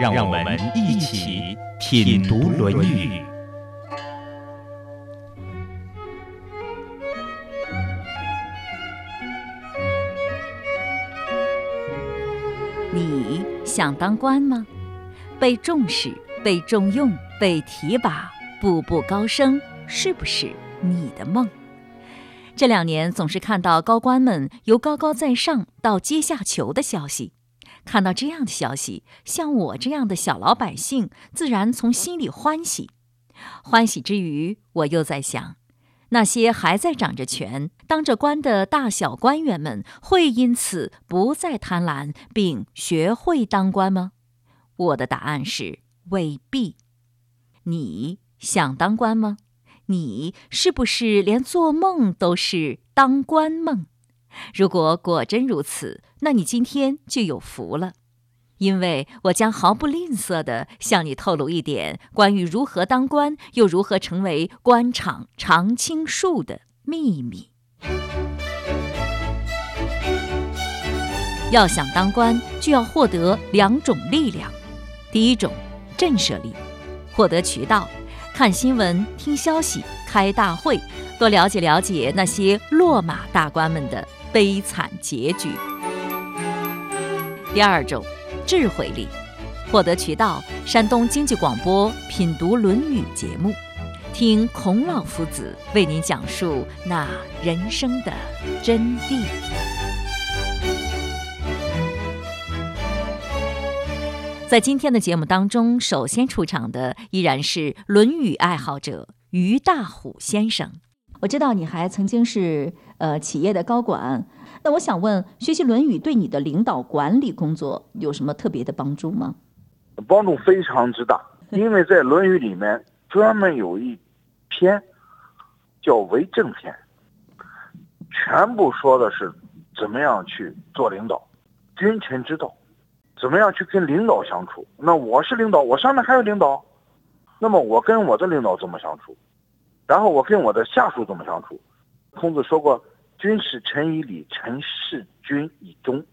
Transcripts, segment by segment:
让我们一起品读《论语》。你想当官吗？被重视、被重用、被提拔、步步高升，是不是你的梦？这两年总是看到高官们由高高在上到阶下囚的消息。看到这样的消息，像我这样的小老百姓，自然从心里欢喜。欢喜之余，我又在想，那些还在掌着权、当着官的大小官员们，会因此不再贪婪，并学会当官吗？我的答案是未必。你想当官吗？你是不是连做梦都是当官梦？如果果真如此，那你今天就有福了，因为我将毫不吝啬地向你透露一点关于如何当官，又如何成为官场常青树的秘密。要想当官，就要获得两种力量：第一种，震慑力，获得渠道，看新闻、听消息、开大会，多了解了解那些落马大官们的。悲惨结局。第二种，智慧力，获得渠道：山东经济广播品读《论语》节目，听孔老夫子为您讲述那人生的真谛。在今天的节目当中，首先出场的依然是《论语》爱好者于大虎先生。我知道你还曾经是呃企业的高管，那我想问，学习《论语》对你的领导管理工作有什么特别的帮助吗？帮助非常之大，因为在《论语》里面专门有一篇叫“为政篇”，全部说的是怎么样去做领导，君臣之道，怎么样去跟领导相处。那我是领导，我上面还有领导，那么我跟我的领导怎么相处？然后我跟我的下属怎么相处？孔子说过：“君使臣以礼，臣事君以忠。”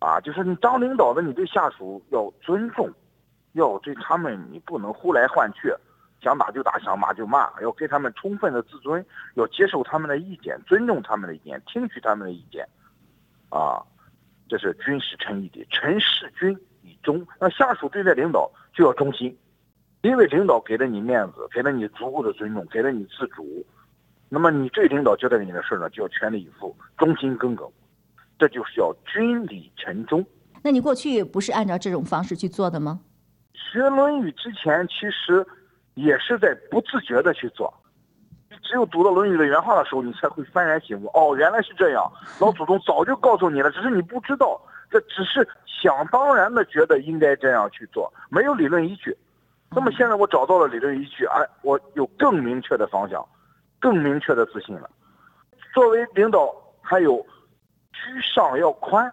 啊，就是你当领导的，你对下属要尊重，要对他们你不能呼来唤去，想打就打，想骂就骂，要给他们充分的自尊，要接受他们的意见，尊重他们的意见，听取他们的意见。啊，这是君使臣以礼，臣事君以忠。那下属对待领导就要忠心。因为领导给了你面子，给了你足够的尊重，给了你自主，那么你对领导交代给你的事呢，就要全力以赴，忠心耿耿，这就是叫君礼臣忠。那你过去不是按照这种方式去做的吗？学《论语》之前，其实也是在不自觉的去做。只有读到《论语》的原话的时候，你才会幡然醒悟。哦，原来是这样，老祖宗早就告诉你了，只是你不知道。这只是想当然的觉得应该这样去做，没有理论依据。那么现在我找到了理论依据，哎，我有更明确的方向，更明确的自信了。作为领导，还有居上要宽，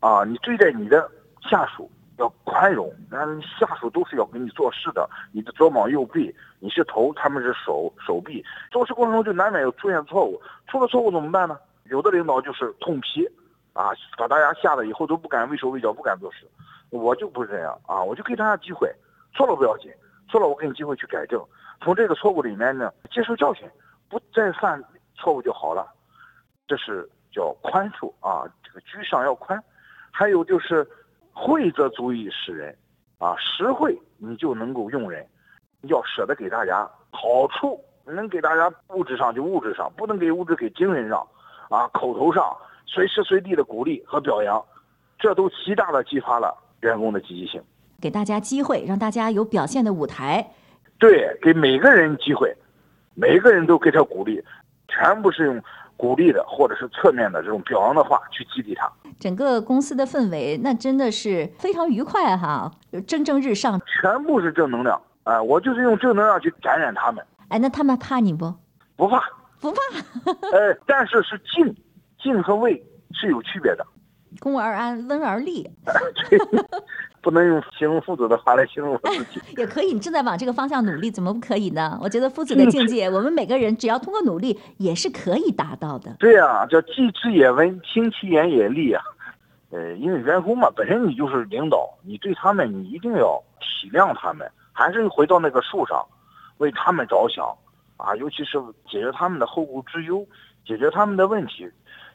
啊，你对待你的下属要宽容，那下属都是要给你做事的，你的左膀右臂，你是头，他们是手手臂，做事过程中就难免有出现错误，出了错误怎么办呢？有的领导就是痛批，啊，把大家吓得以后都不敢畏手畏脚，不敢做事。我就不是这样啊，我就给大家机会。错了不要紧，错了我给你机会去改正。从这个错误里面呢，接受教训，不再犯错误就好了。这是叫宽恕啊，这个居上要宽。还有就是惠则足以使人，啊，实惠你就能够用人，要舍得给大家好处，能给大家物质上就物质上，不能给物质给精神上，啊，口头上随时随地的鼓励和表扬，这都极大的激发了员工的积极性。给大家机会，让大家有表现的舞台。对，给每个人机会，每个人都给他鼓励，全部是用鼓励的或者是侧面的这种表扬的话去激励他。整个公司的氛围，那真的是非常愉快哈，蒸蒸日上，全部是正能量。啊，我就是用正能量去感染他们。哎，那他们怕你不？不怕，不怕。呃，但是是敬，敬和畏是有区别的。恭而安，温而立。不能用形容父子的话来形容我自己。也可以，你正在往这个方向努力，怎么不可以呢？我觉得父子的境界，我们每个人只要通过努力，也是可以达到的。对啊，叫既知也温，听其言也利啊。呃，因为员工嘛，本身你就是领导，你对他们你一定要体谅他们，还是回到那个树上，为他们着想啊，尤其是解决他们的后顾之忧，解决他们的问题，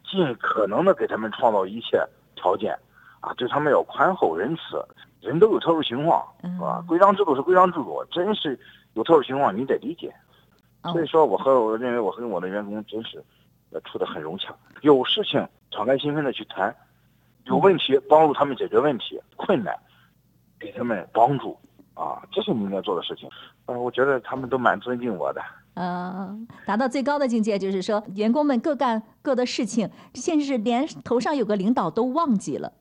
尽可能的给他们创造一切条件。啊，对他们要宽厚仁慈，人都有特殊情况，是吧？规章制度是规章制度，真是有特殊情况，你得理解。所以说，我和我认为我和我的员工真是，呃，处得很融洽。有事情敞开心扉的去谈，有问题帮助他们解决问题，困难给他们帮助，啊，这是你应该做的事情。呃，我觉得他们都蛮尊敬我的。嗯，达到最高的境界就是说，员工们各干各的事情，甚至是连头上有个领导都忘记了。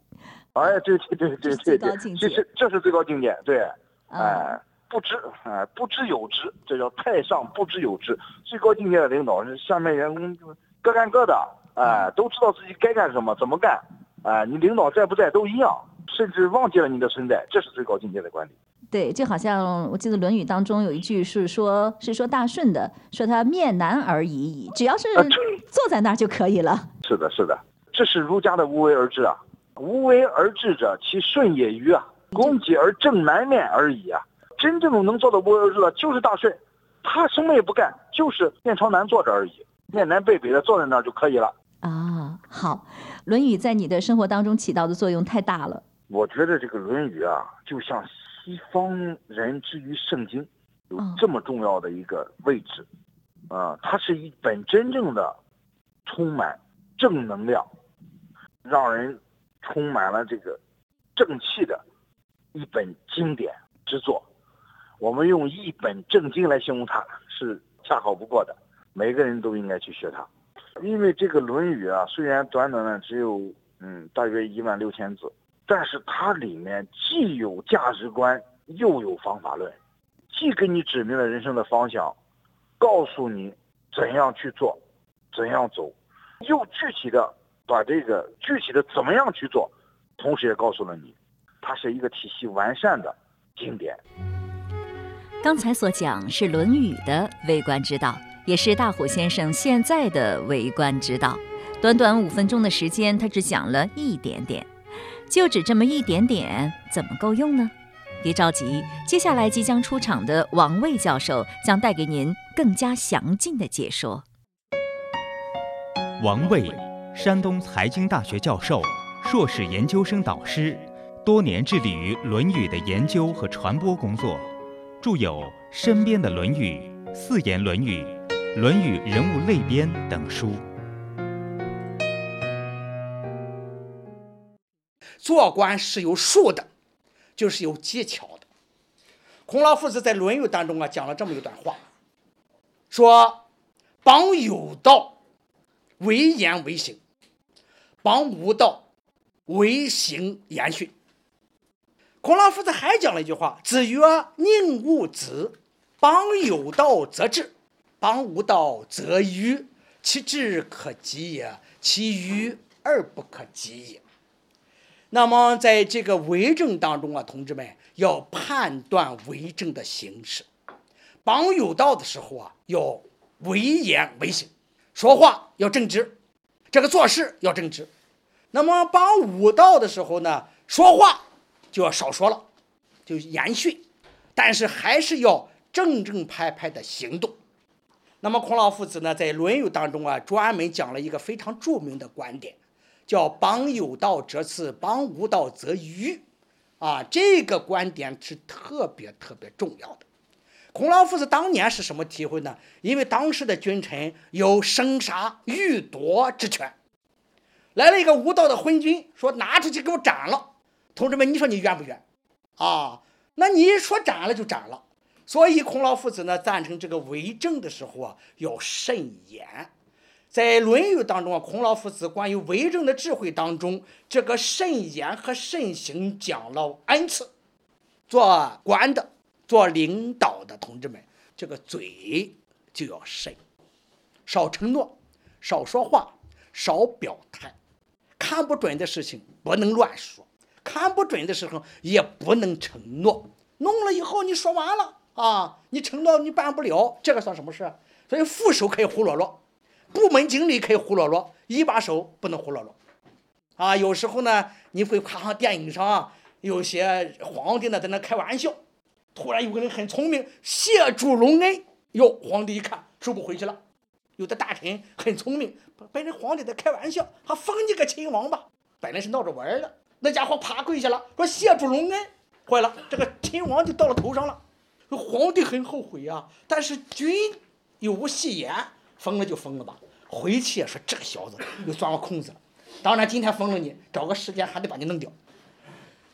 哎，对对对对对对，这是这是最高境界，对，哎，不知哎不知有之，这叫太上不知有之。最高境界的领导是下面员工就各干各的，哎，都知道自己该干什么，怎么干，哎，你领导在不在都一样，甚至忘记了你的存在，这是最高境界的管理。对，就好像我记得《论语》当中有一句是说，是说大顺的，说他面难而已矣，只要是坐在那儿就可以了。是的，是的，这是儒家的无为而治啊。无为而治者，其顺也与啊。攻己而正南面而已啊。真正能做到无为而治的，就是大顺。他什么也不干，就是面朝南坐着而已，面南背北的坐在那儿就可以了。啊，好，《论语》在你的生活当中起到的作用太大了。我觉得这个《论语》啊，就像西方人之于圣经，有这么重要的一个位置。啊，它是一本真正的充满正能量，让人。充满了这个正气的一本经典之作，我们用一本正经来形容它是恰好不过的。每个人都应该去学它，因为这个《论语》啊，虽然短短的只有嗯大约一万六千字，但是它里面既有价值观，又有方法论，既给你指明了人生的方向，告诉你怎样去做，怎样走，又具体的。把这个具体的怎么样去做，同时也告诉了你，它是一个体系完善的经典。刚才所讲是《论语》的为官之道，也是大虎先生现在的为官之道。短短五分钟的时间，他只讲了一点点，就只这么一点点，怎么够用呢？别着急，接下来即将出场的王卫教授将带给您更加详尽的解说。王卫。山东财经大学教授、硕士研究生导师，多年致力于《论语》的研究和传播工作，著有《身边的论语》《四言论语》《论语人物类编》等书。做官是有术的，就是有技巧的。孔老夫子在《论语》当中啊讲了这么一段话，说：“邦有道，为言为行。”帮无道，为行言训。孔老夫子还讲了一句话：“子曰：宁勿子。邦有道则治，邦无道则愚。其志可及也，其愚而不可及也。”那么，在这个为政当中啊，同志们要判断为政的形式。邦有道的时候啊，要为言为行，说话要正直。这个做事要正直，那么帮武道的时候呢，说话就要少说了，就言训，但是还是要正正派派的行动。那么孔老夫子呢，在《论语》当中啊，专门讲了一个非常著名的观点，叫“帮有道则次，帮无道则愚”。啊，这个观点是特别特别重要的。孔老夫子当年是什么体会呢？因为当时的君臣有生杀予夺之权，来了一个无道的昏君，说拿出去给我斩了。同志们，你说你冤不冤？啊，那你说斩了就斩了。所以孔老夫子呢赞成这个为政的时候啊要慎言。在《论语》当中啊，孔老夫子关于为政的智慧当中，这个慎言和慎行讲了 n 次。做官的。做领导的同志们，这个嘴就要慎，少承诺，少说话，少表态。看不准的事情不能乱说，看不准的时候也不能承诺。弄了以后你说完了啊，你承诺你办不了，这个算什么事？所以副手可以胡啰啰，部门经理可以胡啰啰，一把手不能胡啰啰。啊，有时候呢，你会看上电影上有些皇帝呢在那开玩笑，突然有个人很聪明，谢主隆恩，哟，皇帝一看收不回去了。有的大臣很聪明，本人皇帝在开玩笑，他封你个亲王吧，本来是闹着玩的，那家伙啪跪下了，说谢主隆恩，坏了，这个亲王就到了头上了，皇帝很后悔呀，但是君有无戏言，封了就封了吧，回去也说这个小子又钻我空子了，当然今天封了你，找个时间还得把你弄掉。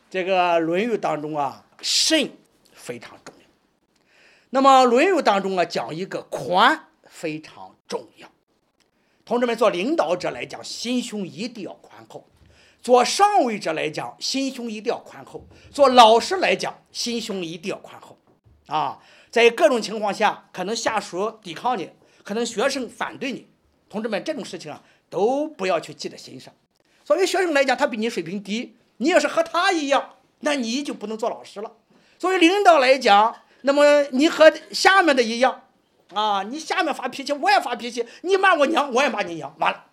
这个《论语》当中啊，慎非常重要。那么《论语》当中啊，讲一个宽非常。重要，同志们，做领导者来讲，心胸一定要宽厚；做上位者来讲，心胸一定要宽厚；做老师来讲，心胸一定要宽厚。啊，在各种情况下，可能下属抵抗你，可能学生反对你，同志们，这种事情啊，都不要去记在心上。作为学生来讲，他比你水平低，你要是和他一样，那你就不能做老师了。作为领导来讲，那么你和下面的一样。啊，你下面发脾气，我也发脾气；你骂我娘，我也骂你娘。完了，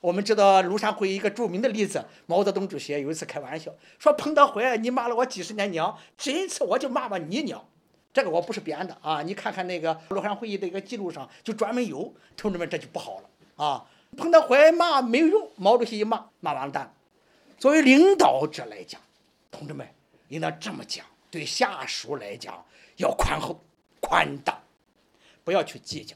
我们知道庐山会议一个著名的例子，毛泽东主席有一次开玩笑说：“彭德怀，你骂了我几十年娘，这一次我就骂骂你娘。”这个我不是编的啊，你看看那个庐山会议的一个记录上就专门有。同志们，这就不好了啊！彭德怀骂没有用，毛主席一骂，骂完了蛋。作为领导者来讲，同志们应当这么讲：对下属来讲要宽厚、宽大。不要去计较，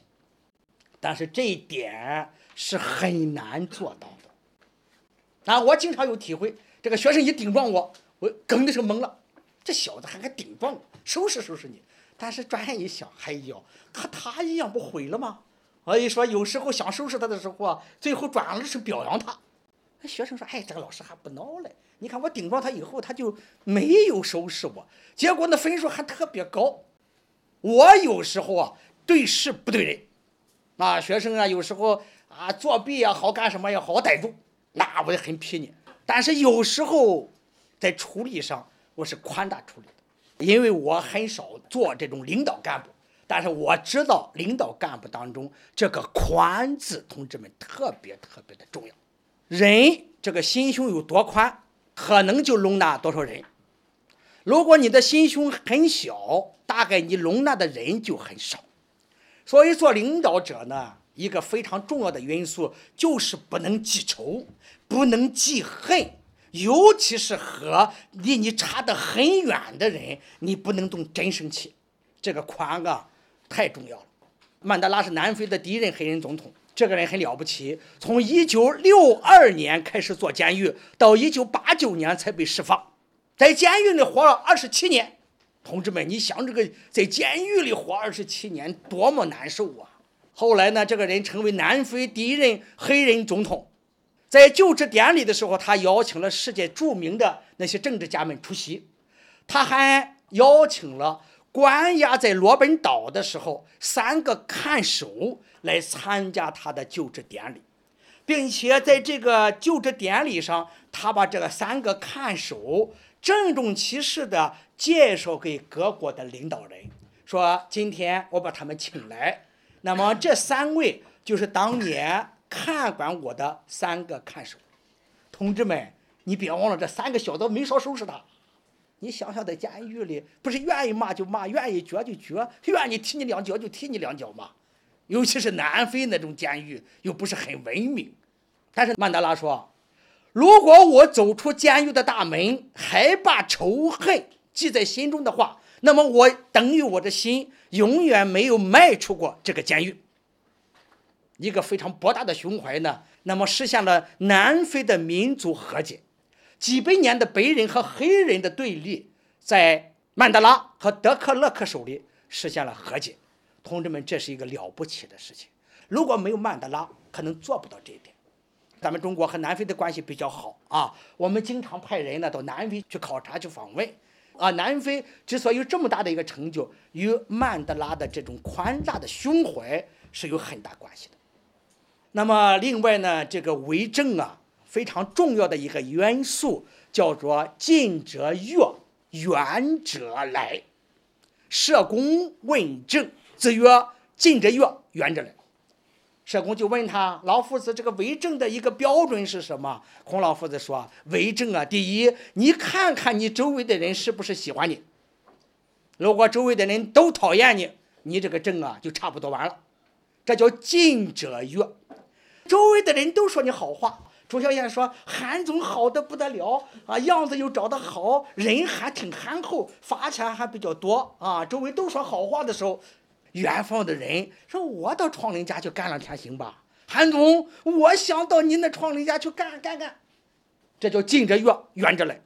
但是这一点是很难做到的。啊，我经常有体会，这个学生一顶撞我，我梗的是懵了，这小子还敢顶撞我，收拾收拾你。但是转念一想，哎呦，和他一样不毁了吗？所以说，有时候想收拾他的时候啊，最后转而是表扬他。学生说：“哎，这个老师还不孬嘞，你看我顶撞他以后，他就没有收拾我，结果那分数还特别高。”我有时候啊。对事不对人，啊，学生啊，有时候啊作弊也好，干什么也好，我逮住，那我也很批你。但是有时候在处理上，我是宽大处理的，因为我很少做这种领导干部。但是我知道领导干部当中这个宽字，同志们特别特别的重要。人这个心胸有多宽，可能就容纳多少人。如果你的心胸很小，大概你容纳的人就很少。所以，做领导者呢，一个非常重要的因素就是不能记仇，不能记恨，尤其是和离你差得很远的人，你不能动真生气。这个宽啊，太重要了。曼德拉是南非的第一任黑人总统，这个人很了不起，从1962年开始做监狱，到1989年才被释放，在监狱里活了27年。同志们，你想这个在监狱里活二十七年多么难受啊！后来呢，这个人成为南非第一任黑人总统，在就职典礼的时候，他邀请了世界著名的那些政治家们出席，他还邀请了关押在罗本岛的时候三个看守来参加他的就职典礼，并且在这个就职典礼上，他把这个三个看守郑重其事的。介绍给各国的领导人，说今天我把他们请来，那么这三位就是当年看管我的三个看守，同志们，你别忘了这三个小子没少收拾他。你想想，在监狱里，不是愿意骂就骂，愿意撅就撅，愿意踢你两脚就踢你两脚嘛。尤其是南非那种监狱，又不是很文明。但是曼德拉说，如果我走出监狱的大门，还把仇恨。记在心中的话，那么我等于我的心永远没有迈出过这个监狱。一个非常博大的胸怀呢，那么实现了南非的民族和解，几百年的白人和黑人的对立，在曼德拉和德克勒克手里实现了和解。同志们，这是一个了不起的事情。如果没有曼德拉，可能做不到这一点。咱们中国和南非的关系比较好啊，我们经常派人呢到南非去考察去访问。啊，南非之所以有这么大的一个成就，与曼德拉的这种宽大的胸怀是有很大关系的。那么，另外呢，这个为政啊，非常重要的一个元素叫做“近者悦，远者来”。社公问政，子曰：“近者悦，远者来。”社公就问他：“老夫子，这个为政的一个标准是什么？”孔老夫子说：“为政啊，第一，你看看你周围的人是不是喜欢你。如果周围的人都讨厌你，你这个政啊就差不多完了。这叫近者悦。周围的人都说你好话。朱小燕说：“韩总好的不得了啊，样子又长得好，人还挺憨厚，发钱还比较多啊。周围都说好话的时候。”远方的人说：“我到创林家去干两天行吧？”韩总，我想到您的创林家去干干干，这叫近者悦，远者来。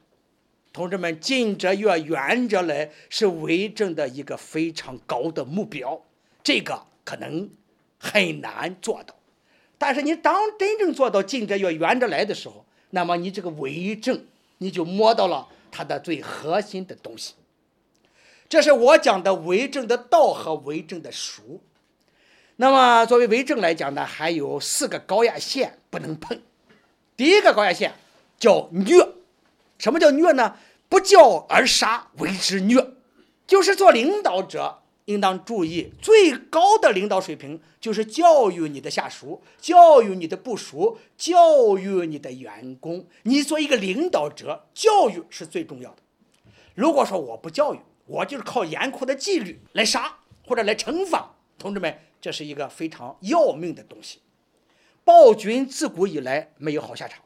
同志们，近者悦，远者来是为政的一个非常高的目标，这个可能很难做到。但是你当真正做到近者悦，远者来的时候，那么你这个为政，你就摸到了它的最核心的东西。这是我讲的为政的道和为政的术。那么，作为为政来讲呢，还有四个高压线不能碰。第一个高压线叫虐，什么叫虐呢？不教而杀为之虐，就是做领导者应当注意，最高的领导水平就是教育你的下属，教育你的部属，教育你的员工。你做一个领导者，教育是最重要的。如果说我不教育，我就是靠严酷的纪律来杀或者来惩罚，同志们，这是一个非常要命的东西。暴君自古以来没有好下场，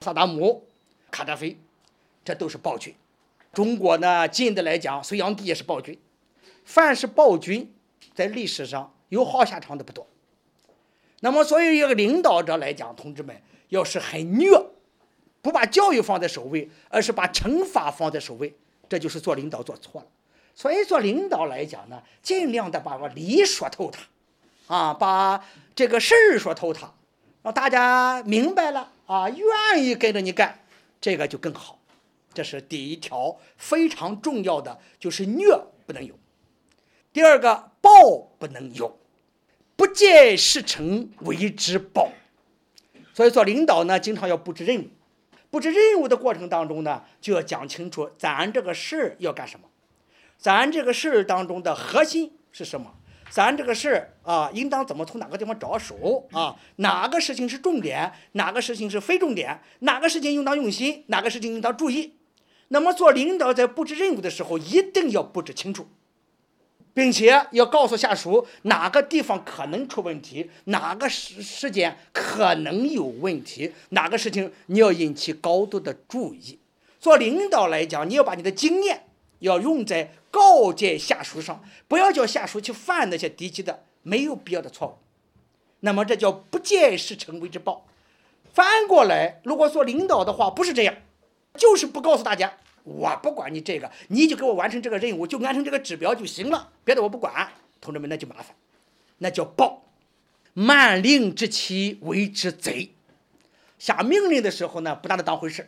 萨达姆、卡扎菲，这都是暴君。中国呢，近的来讲，隋炀帝也是暴君。凡是暴君，在历史上有好下场的不多。那么，作为一个领导者来讲，同志们，要是很虐，不把教育放在首位，而是把惩罚放在首位，这就是做领导做错了。所以做领导来讲呢，尽量的把我理说透它，啊，把这个事儿说透它，让大家明白了啊，愿意跟着你干，这个就更好。这是第一条非常重要的，就是虐不能有；第二个报不能有，不见事成为之报。所以做领导呢，经常要布置任务，布置任务的过程当中呢，就要讲清楚咱这个事儿要干什么。咱这个事儿当中的核心是什么？咱这个事儿啊，应当怎么从哪个地方着手啊？哪个事情是重点？哪个事情是非重点？哪个事情应当用心？哪个事情应当注意？那么做领导在布置任务的时候，一定要布置清楚，并且要告诉下属哪个地方可能出问题，哪个时时间可能有问题，哪个事情你要引起高度的注意。做领导来讲，你要把你的经验要用在。告诫下属上，不要叫下属去犯那些低级的、没有必要的错误。那么这叫不见事成为之报。反过来，如果做领导的话，不是这样，就是不告诉大家，我不管你这个，你就给我完成这个任务，就完成这个指标就行了，别的我不管。同志们，那就麻烦，那叫暴。慢令之期为之贼。下命令的时候呢，不拿它当回事；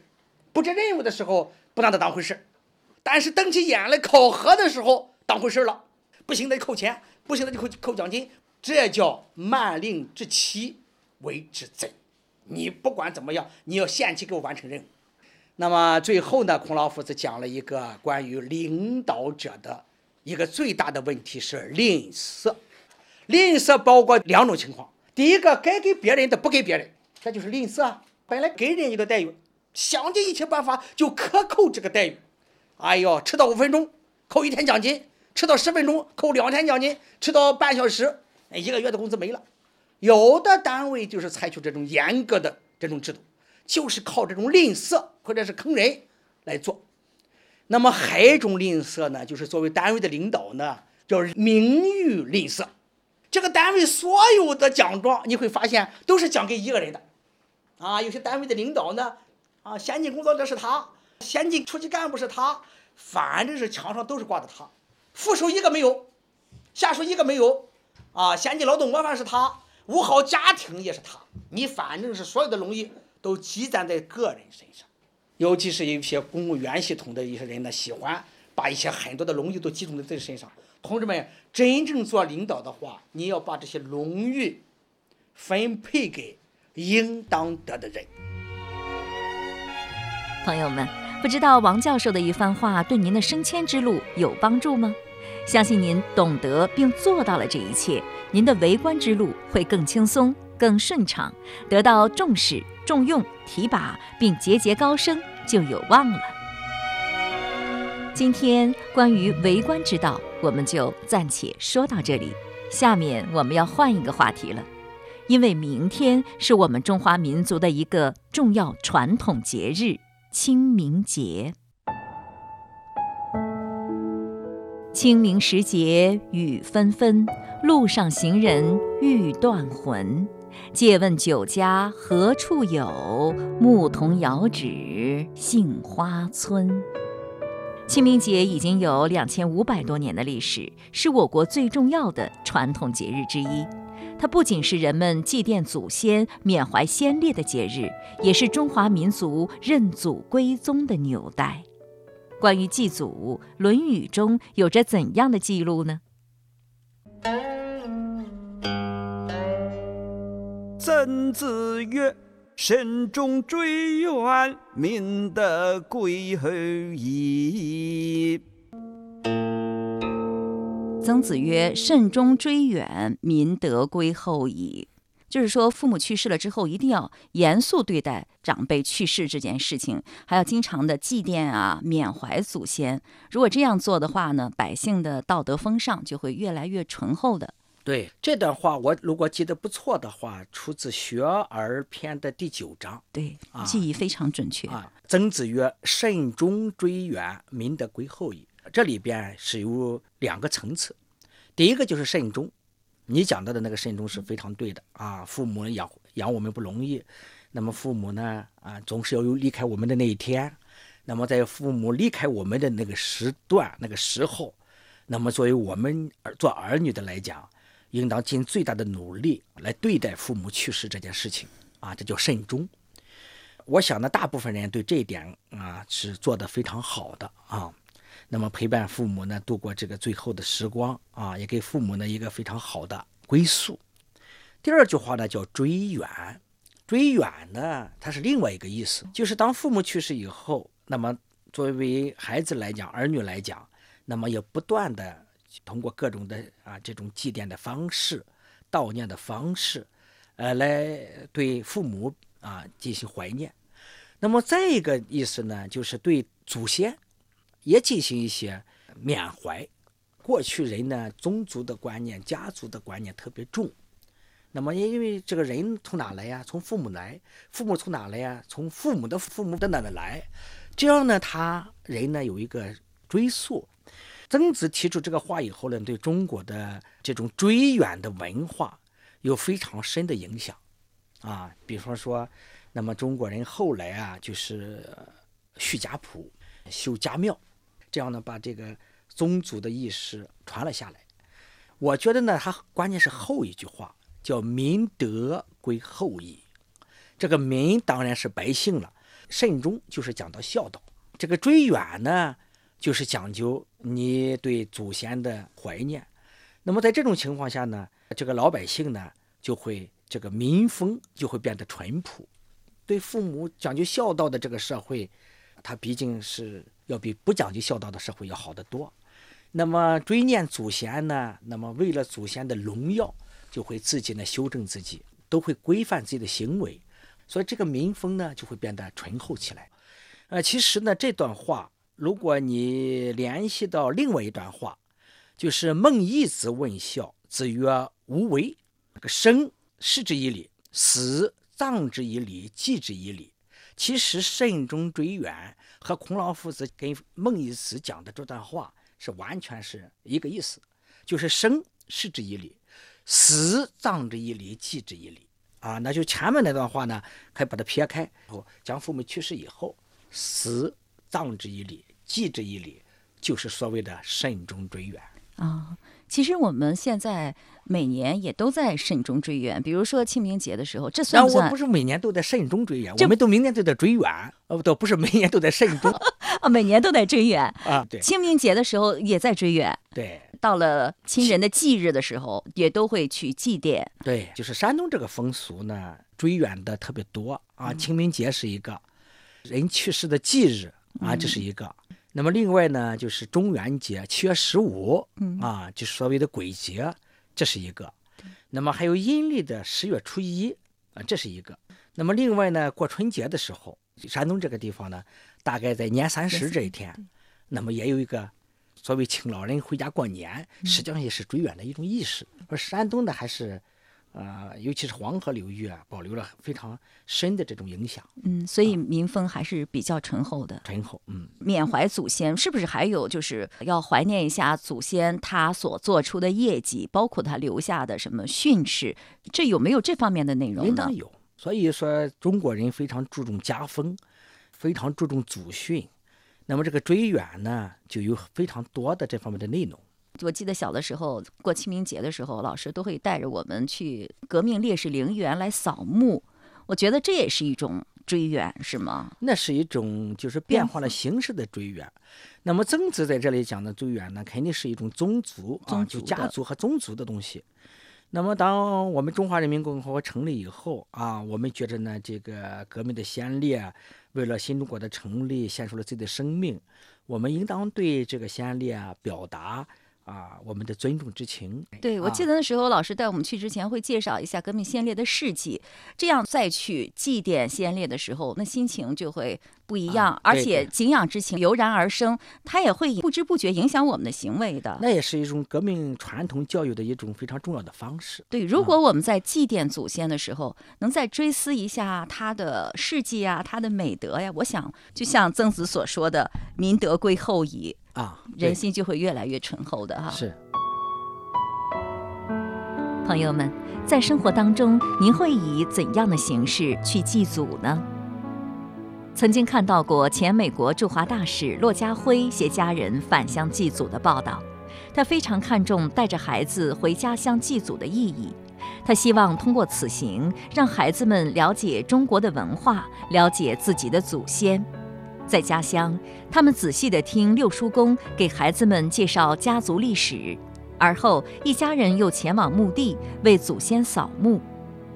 布置任务的时候，不拿它当回事。但是瞪起眼来考核的时候，当回事了，不行的就扣钱，不行的就扣扣奖金，这叫慢令之期为之贼。你不管怎么样，你要限期给我完成任务。那么最后呢，孔老夫子讲了一个关于领导者的一个最大的问题是吝啬。吝啬包括两种情况，第一个该给别人的不给别人，这就是吝啬啊。本来给人一个待遇，想尽一切办法就克扣这个待遇。哎呦，迟到五分钟扣一天奖金，迟到十分钟扣两天奖金，迟到半小时，一个月的工资没了。有的单位就是采取这种严格的这种制度，就是靠这种吝啬或者是坑人来做。那么还有一种吝啬呢，就是作为单位的领导呢，叫名誉吝啬。这个单位所有的奖状你会发现都是奖给一个人的，啊，有些单位的领导呢，啊，先进工作者是他。先进初级干部是他，反正是墙上都是挂的他，副手一个没有，下属一个没有，啊，先进劳动模范是他，五好家庭也是他，你反正是所有的荣誉都积攒在个人身上，尤其是一些公务员系统的一些人呢，喜欢把一些很多的荣誉都集中在自己身上。同志们，真正做领导的话，你要把这些荣誉分配给应当得的人。朋友们，不知道王教授的一番话对您的升迁之路有帮助吗？相信您懂得并做到了这一切，您的为官之路会更轻松、更顺畅，得到重视、重用、提拔，并节节高升，就有望了。今天关于为官之道，我们就暂且说到这里。下面我们要换一个话题了，因为明天是我们中华民族的一个重要传统节日——清明节。清明时节雨纷纷，路上行人欲断魂。借问酒家何处有？牧童遥指杏花村。清明节已经有两千五百多年的历史，是我国最重要的传统节日之一。它不仅是人们祭奠祖先、缅怀先烈的节日，也是中华民族认祖归宗的纽带。关于祭祖，《论语》中有着怎样的记录呢？曾子曰：“慎终追远，民德归后矣。”曾子曰：“慎终追远，民德归后矣。”就是说，父母去世了之后，一定要严肃对待长辈去世这件事情，还要经常的祭奠啊，缅怀祖先。如果这样做的话呢，百姓的道德风尚就会越来越醇厚的。对这段话，我如果记得不错的话，出自《学而篇》的第九章。对，记忆非常准确。啊，曾子曰：“慎终追远，民德归后矣。”这里边是有两个层次，第一个就是慎终。你讲到的那个慎终是非常对的啊！父母养养我们不容易，那么父母呢啊，总是要有离开我们的那一天。那么在父母离开我们的那个时段、那个时候，那么作为我们做儿女的来讲，应当尽最大的努力来对待父母去世这件事情啊，这叫慎终。我想呢，大部分人对这一点啊是做得非常好的啊。那么陪伴父母呢，度过这个最后的时光啊，也给父母呢一个非常好的归宿。第二句话呢叫追远，追远呢它是另外一个意思，就是当父母去世以后，那么作为孩子来讲，儿女来讲，那么也不断的通过各种的啊这种祭奠的方式、悼念的方式，呃，来对父母啊进行怀念。那么再一个意思呢，就是对祖先。也进行一些缅怀。过去人呢，宗族的观念、家族的观念特别重。那么，因为这个人从哪来呀？从父母来。父母从哪来呀？从父母的父母的哪里来。这样呢，他人呢有一个追溯。曾子提出这个话以后呢，对中国的这种追远的文化有非常深的影响。啊，比方说，那么中国人后来啊，就是续家谱、修家庙。这样呢，把这个宗族的意识传了下来。我觉得呢，他关键是后一句话叫“民德归后矣”。这个“民”当然是百姓了，“慎终”就是讲到孝道。这个“追远”呢，就是讲究你对祖先的怀念。那么在这种情况下呢，这个老百姓呢，就会这个民风就会变得淳朴。对父母讲究孝道的这个社会，它毕竟是。要比不讲究孝道的社会要好得多。那么追念祖先呢？那么为了祖先的荣耀，就会自己呢修正自己，都会规范自己的行为，所以这个民风呢就会变得醇厚起来。呃，其实呢这段话，如果你联系到另外一段话，就是孟懿子问孝，子曰：“无为。这个生视之以礼，死葬之以礼，祭之以礼。其实慎终追远。”和孔老夫子跟孟懿子讲的这段话是完全是一个意思，就是生视之以礼，死葬之以礼，祭之以礼啊。那就前面那段话呢，可以把它撇开，后讲父母去世以后，死葬之以礼，祭之以礼，就是所谓的慎终追远。啊。其实我们现在每年也都在慎终追远，比如说清明节的时候，这算不算我不是每年都在慎终追远，我们都明年都在追远，哦，都不是每年都在慎终 啊？每年都在追远，啊。对清明节的时候也在追远，对到了亲人的忌日的时候，也都会去祭奠。对，就是山东这个风俗呢，追远的特别多啊。清明节是一个，人去世的忌日啊，这是一个。那么另外呢，就是中元节，七月十五啊，就是所谓的鬼节，这是一个。那么还有阴历的十月初一啊，这是一个。那么另外呢，过春节的时候，山东这个地方呢，大概在年三十这一天，那么也有一个所谓请老人回家过年，实际上也是追远的一种意识。而山东呢，还是，呃，尤其是黄河流域啊，保留了非常深的这种影响，嗯，所以民风还是比较醇厚的。醇厚。嗯，缅怀祖先，是不是还有就是要怀念一下祖先他所做出的业绩，包括他留下的什么训斥？这有没有这方面的内容呢应当？有。所以说，中国人非常注重家风，非常注重祖训。那么这个追远呢，就有非常多的这方面的内容。我记得小的时候过清明节的时候，老师都会带着我们去革命烈士陵园来扫墓。我觉得这也是一种追远，是吗？那是一种就是变化了形式的追远。那么曾子在这里讲的追远呢，肯定是一种宗族啊，族就家族和宗族的东西。那么，当我们中华人民共和国成立以后啊，我们觉着呢，这个革命的先烈为了新中国的成立，献出了自己的生命，我们应当对这个先烈啊表达啊我们的尊重之情。对，我啊记得那时候老师带我们去之前会介绍一下革命先烈的事迹，这样再去祭奠先烈的时候，那心情就会不一样，而且对敬仰之情油然而生，它也会不知不觉影响我们的行为的。那也是一种革命传统教育的一种非常重要的方式。对，如果我们在祭奠祖先的时候，能再追思一下他的事迹啊，他的美德呀，我想就像曾子所说的“民德归后矣啊，”，人对心就会越来越醇厚的哈。是。朋友们，在生活当中，您会以怎样的形式去祭祖呢？曾经看到过前美国驻华大使骆家辉携家人返乡祭祖的报道，他非常看重带着孩子回家乡祭祖的意义。他希望通过此行，让孩子们了解中国的文化，了解自己的祖先。在家乡，他们仔细地听六叔公给孩子们介绍家族历史，而后一家人又前往墓地为祖先扫墓。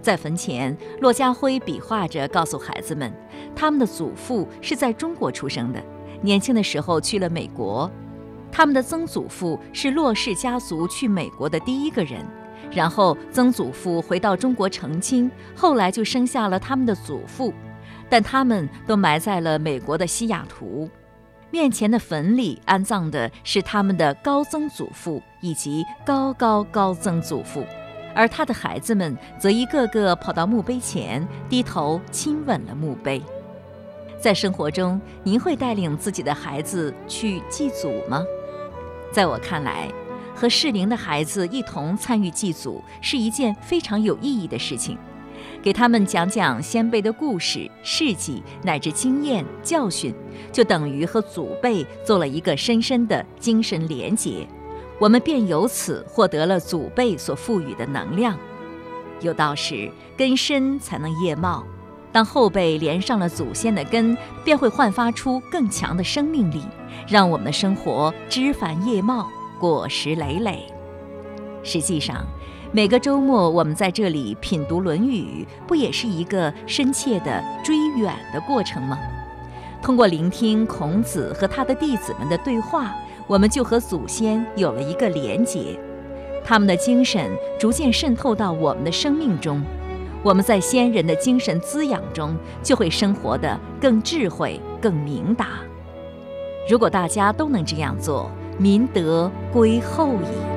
在坟前，骆家辉比划着告诉孩子们，他们的祖父是在中国出生的，年轻的时候去了美国。他们的曾祖父是骆氏家族去美国的第一个人，然后曾祖父回到中国成亲，后来就生下了他们的祖父，但他们都埋在了美国的西雅图。面前的坟里安葬的是他们的高曾祖父以及高高高曾祖父，而他的孩子们则一个个跑到墓碑前，低头亲吻了墓碑。在生活中，您会带领自己的孩子去祭祖吗？在我看来，和适龄的孩子一同参与祭祖是一件非常有意义的事情。给他们讲讲先辈的故事、事迹乃至经验、教训，就等于和祖辈做了一个深深的精神连结，我们便由此获得了祖辈所赋予的能量。有道是根深才能叶茂，当后辈连上了祖先的根，便会焕发出更强的生命力，让我们的生活枝繁叶茂、果实累累。实际上，每个周末我们在这里品读《论语》，不也是一个深切的追远的过程吗？通过聆听孔子和他的弟子们的对话，我们就和祖先有了一个连结，他们的精神逐渐渗透到我们的生命中，我们在先人的精神滋养中，就会生活得更智慧、更明达。如果大家都能这样做，民德归厚矣。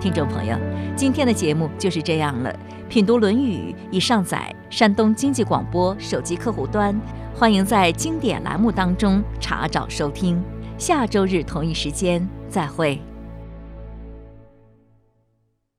听众朋友，今天的节目就是这样了。品读《论语》已上载山东经济广播手机客户端，欢迎在经典栏目当中查找收听。下周日同一时间再会。